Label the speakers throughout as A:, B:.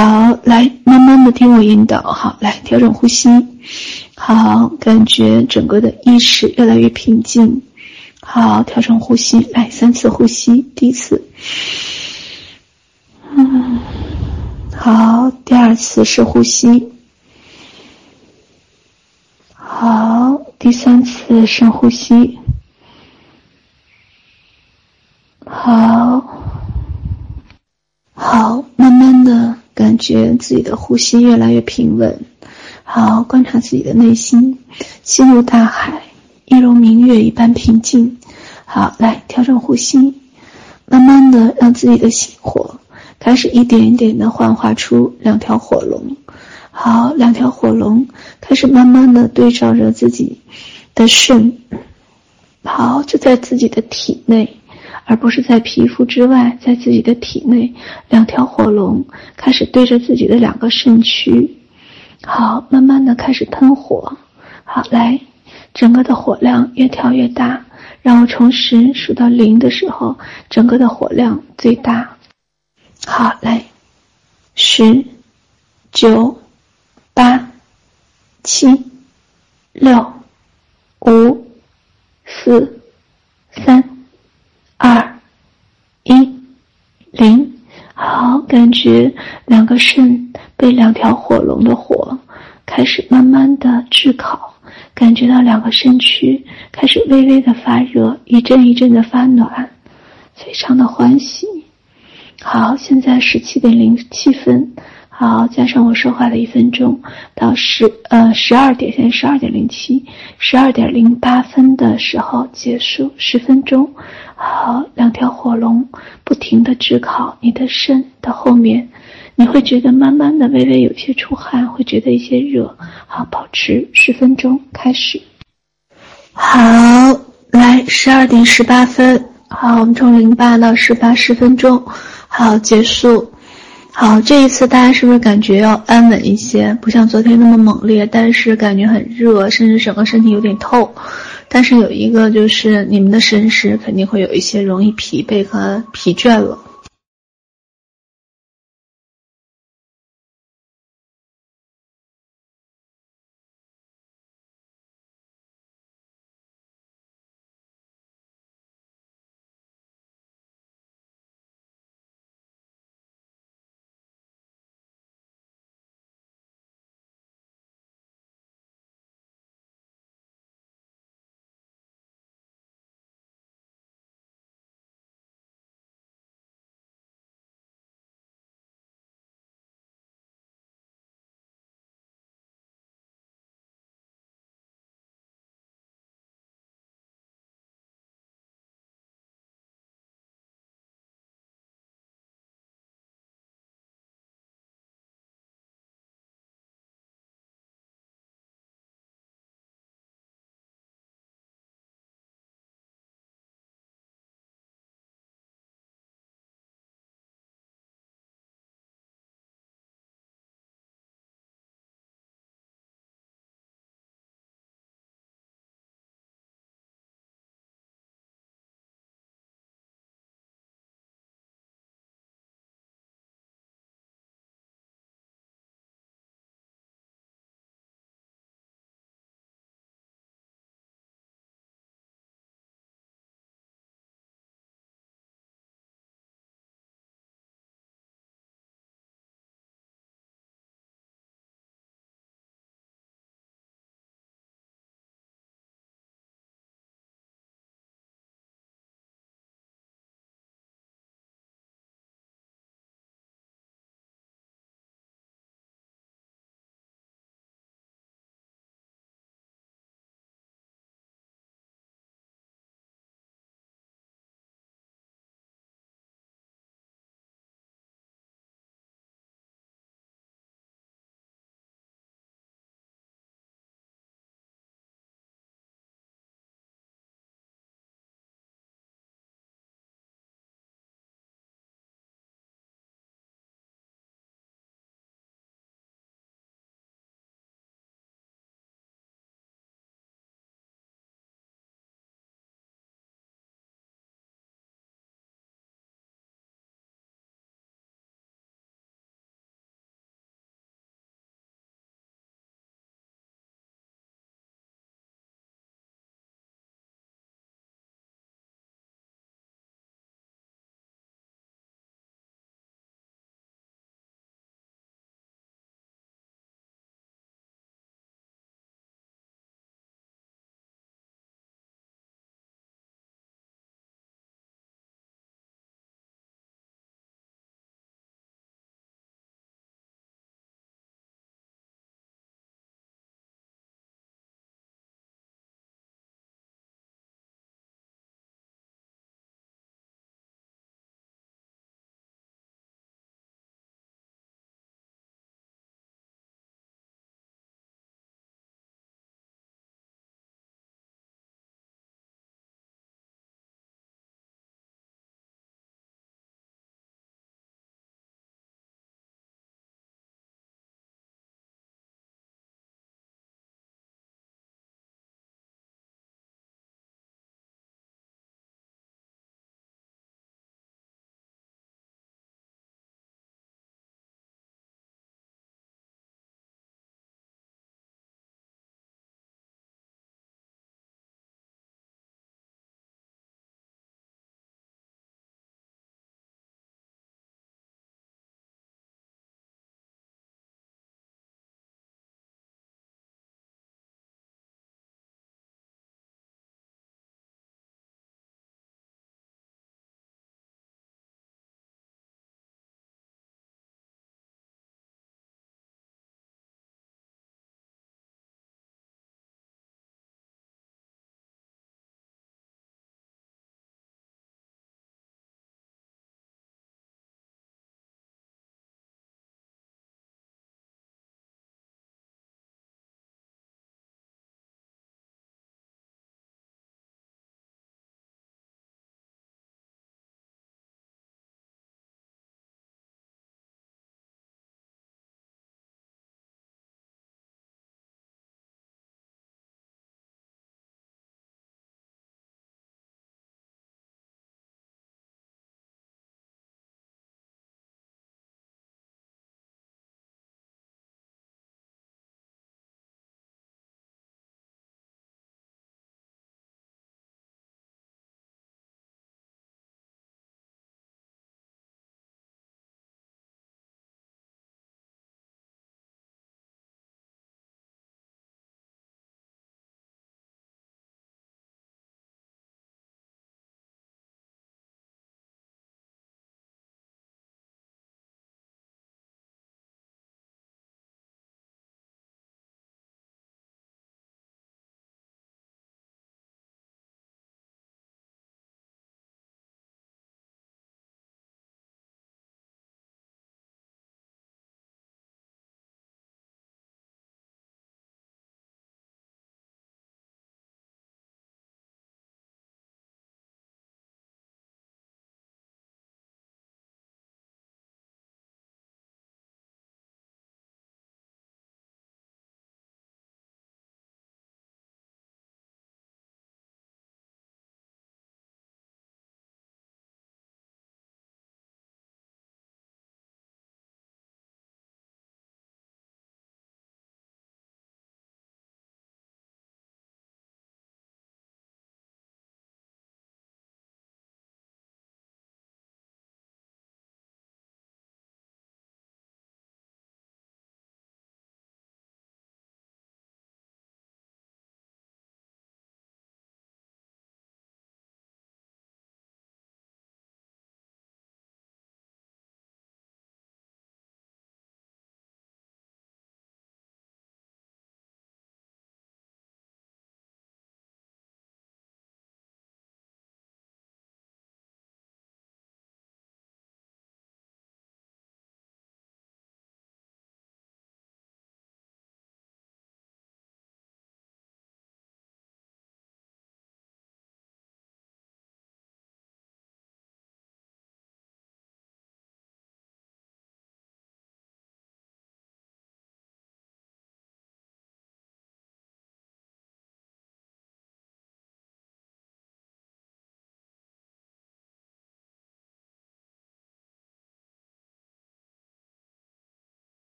A: 好，来慢慢的听我引导，好，来调整呼吸，好，感觉整个的意识越来越平静，好，调整呼吸，来三次呼吸，第一次，嗯，好，第二次是呼吸，好，第三次深呼吸，好，好，慢慢的。感觉自己的呼吸越来越平稳，好，观察自己的内心，心如大海，一如明月一般平静。好，来调整呼吸，慢慢的让自己的心火开始一点一点的幻化出两条火龙。好，两条火龙开始慢慢的对照着自己的肾，好，就在自己的体内。而不是在皮肤之外，在自己的体内，两条火龙开始对着自己的两个肾区，好，慢慢的开始喷火，好，来，整个的火量越调越大，让我从十数到零的时候，整个的火量最大，好，来，十、九、八、七、六、五、四、三。一，零，好，感觉两个肾被两条火龙的火开始慢慢的炙烤，感觉到两个肾区开始微微的发热，一阵一阵的发暖，非常的欢喜。好，现在十七点零七分。好，加上我说话的一分钟，到十呃十二点，现在十二点零七，十二点零八分的时候结束十分钟。好，两条火龙不停地炙烤你的肾的后面，你会觉得慢慢的微微有些出汗，会觉得一些热。好，保持十分钟，开始。好，来十二点十八分。好，我们从零八到十八十分钟。好，结束。好，这一次大家是不是感觉要安稳一些？不像昨天那么猛烈，但是感觉很热，甚至整个身体有点透。但是有一个就是你们的神识肯定会有一些容易疲惫和疲倦了。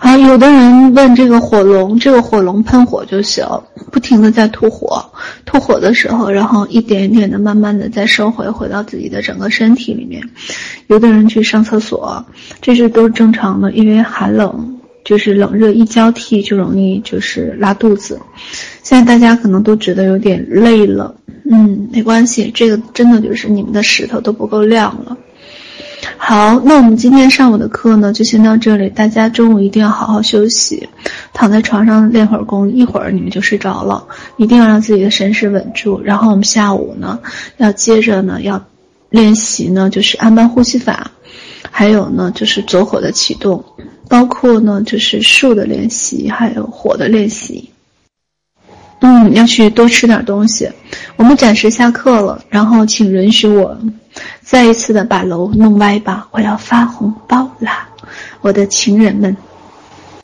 A: 好，有的人问这个火龙，这个火龙喷火就行，不停的在吐火，吐火的时候，然后一点一点的，慢慢的再收回，回到自己的整个身体里面。有的人去上厕所，这是都是正常的，因为寒冷，就是冷热一交替就容易就是拉肚子。现在大家可能都觉得有点累了，嗯，没关系，这个真的就是你们的石头都不够亮了。好，那我们今天上午的课呢，就先到这里。大家中午一定要好好休息，躺在床上练会儿功，一会儿你们就睡着了。一定要让自己的神识稳住。然后我们下午呢，要接着呢，要练习呢，就是安般呼吸法，还有呢，就是走火的启动，包括呢，就是树的练习，还有火的练习。嗯，要去多吃点东西。我们暂时下课了，然后请允许我再一次的把楼弄歪吧，我要发红包啦，我的情人们。